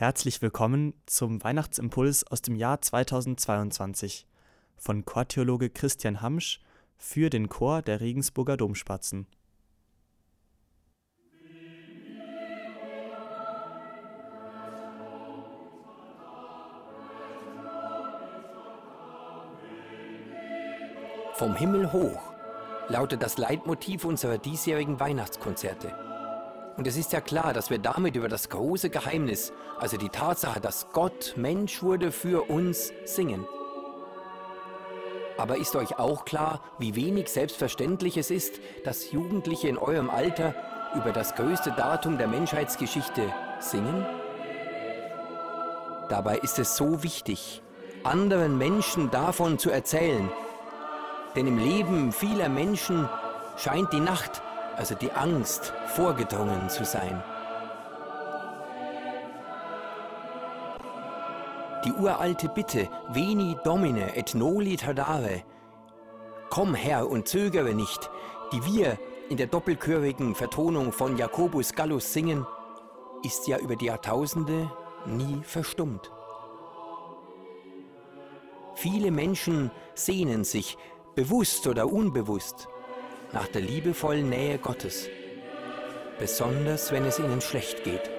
Herzlich willkommen zum Weihnachtsimpuls aus dem Jahr 2022 von Chortheologe Christian Hamsch für den Chor der Regensburger Domspatzen. Vom Himmel hoch lautet das Leitmotiv unserer diesjährigen Weihnachtskonzerte. Und es ist ja klar, dass wir damit über das große Geheimnis, also die Tatsache, dass Gott Mensch wurde, für uns singen. Aber ist euch auch klar, wie wenig selbstverständlich es ist, dass Jugendliche in eurem Alter über das größte Datum der Menschheitsgeschichte singen? Dabei ist es so wichtig, anderen Menschen davon zu erzählen, denn im Leben vieler Menschen scheint die Nacht, also die Angst, vorgedrungen zu sein. Die uralte Bitte, Veni Domine et noli tardare, Komm Herr und zögere nicht, die wir in der doppelchörigen Vertonung von Jacobus Gallus singen, ist ja über die Jahrtausende nie verstummt. Viele Menschen sehnen sich bewusst oder unbewusst, nach der liebevollen Nähe Gottes, besonders wenn es ihnen schlecht geht.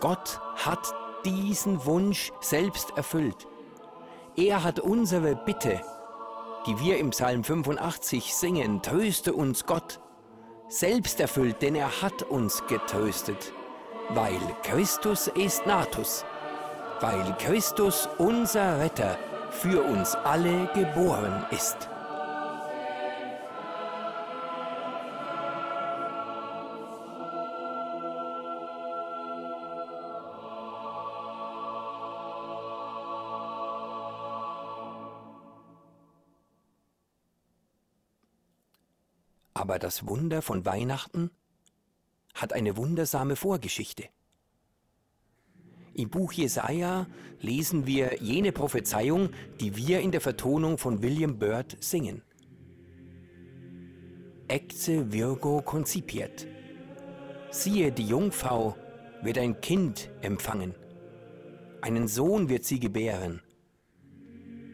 Gott hat diesen Wunsch selbst erfüllt. Er hat unsere Bitte, die wir im Psalm 85 singen, tröste uns Gott, selbst erfüllt, denn er hat uns getröstet, weil Christus est natus weil Christus unser Retter für uns alle geboren ist. Aber das Wunder von Weihnachten hat eine wundersame Vorgeschichte. Im Buch Jesaja lesen wir jene Prophezeiung, die wir in der Vertonung von William Byrd singen. Ecce Virgo konzipiert. Siehe, die Jungfrau wird ein Kind empfangen. Einen Sohn wird sie gebären.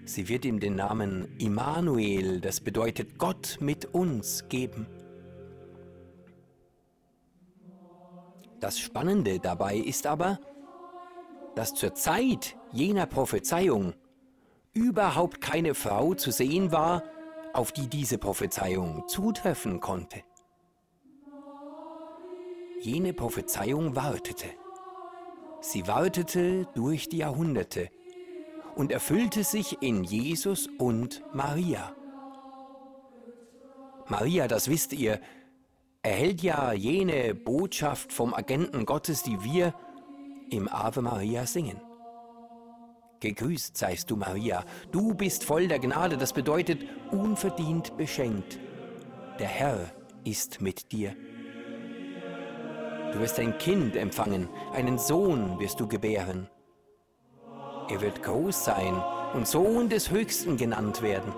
Sie wird ihm den Namen Immanuel, das bedeutet Gott mit uns, geben. Das Spannende dabei ist aber, dass zur Zeit jener Prophezeiung überhaupt keine Frau zu sehen war, auf die diese Prophezeiung zutreffen konnte. Jene Prophezeiung wartete. Sie wartete durch die Jahrhunderte und erfüllte sich in Jesus und Maria. Maria, das wisst ihr, erhält ja jene Botschaft vom Agenten Gottes, die wir im Ave Maria singen. Gegrüßt seist du, Maria, du bist voll der Gnade, das bedeutet unverdient beschenkt. Der Herr ist mit dir. Du wirst ein Kind empfangen, einen Sohn wirst du gebären. Er wird groß sein und Sohn des Höchsten genannt werden.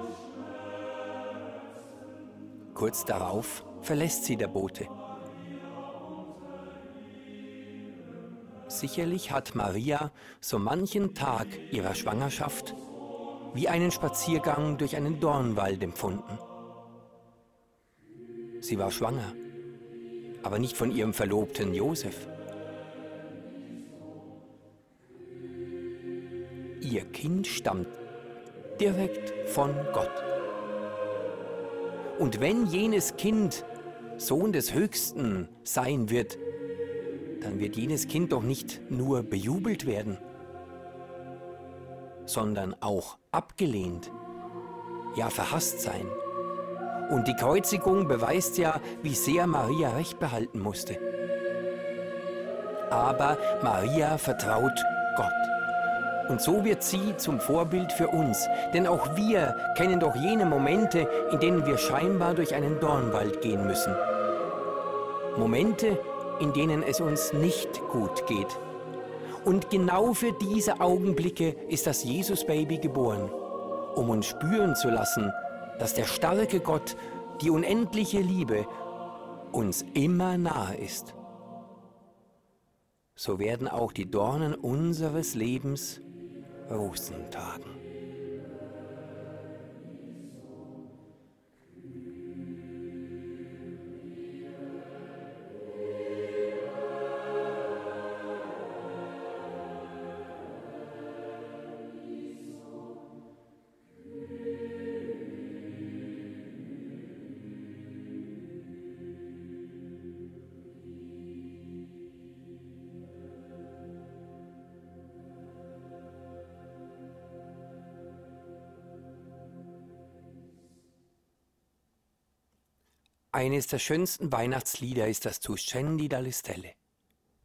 Kurz darauf verlässt sie der Bote. Sicherlich hat Maria so manchen Tag ihrer Schwangerschaft wie einen Spaziergang durch einen Dornwald empfunden. Sie war schwanger, aber nicht von ihrem Verlobten Josef. Ihr Kind stammt direkt von Gott. Und wenn jenes Kind Sohn des Höchsten sein wird, dann wird jenes Kind doch nicht nur bejubelt werden, sondern auch abgelehnt, ja verhasst sein. Und die Kreuzigung beweist ja, wie sehr Maria recht behalten musste. Aber Maria vertraut Gott. Und so wird sie zum Vorbild für uns. Denn auch wir kennen doch jene Momente, in denen wir scheinbar durch einen Dornwald gehen müssen. Momente, in denen es uns nicht gut geht. Und genau für diese Augenblicke ist das Jesus-Baby geboren, um uns spüren zu lassen, dass der starke Gott, die unendliche Liebe, uns immer nahe ist. so werden auch die Dornen unseres Lebens Rosen tragen. Eines der schönsten Weihnachtslieder ist das Tu scendi dalle stelle.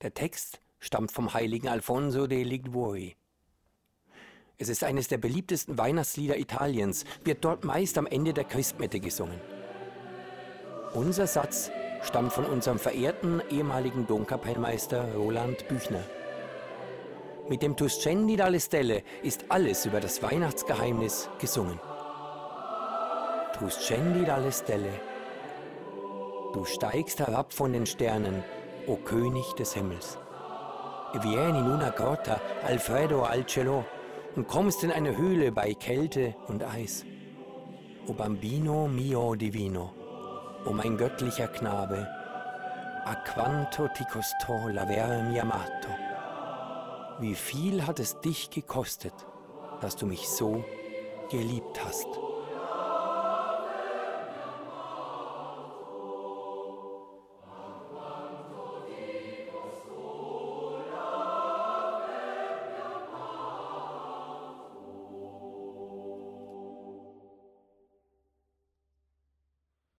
Der Text stammt vom heiligen Alfonso de Liguori. Es ist eines der beliebtesten Weihnachtslieder Italiens, wird dort meist am Ende der Christmette gesungen. Unser Satz stammt von unserem verehrten ehemaligen Domkapellmeister Roland Büchner. Mit dem Tu scendi dalle stelle ist alles über das Weihnachtsgeheimnis gesungen. Tu scendi dalle stelle Du steigst herab von den Sternen, o König des Himmels. Vieni in una grotta al freddo al cielo und kommst in eine Höhle bei Kälte und Eis. O Bambino mio divino, o mein göttlicher Knabe, a quanto ti costò l'avere mi amato. Wie viel hat es dich gekostet, dass du mich so geliebt hast?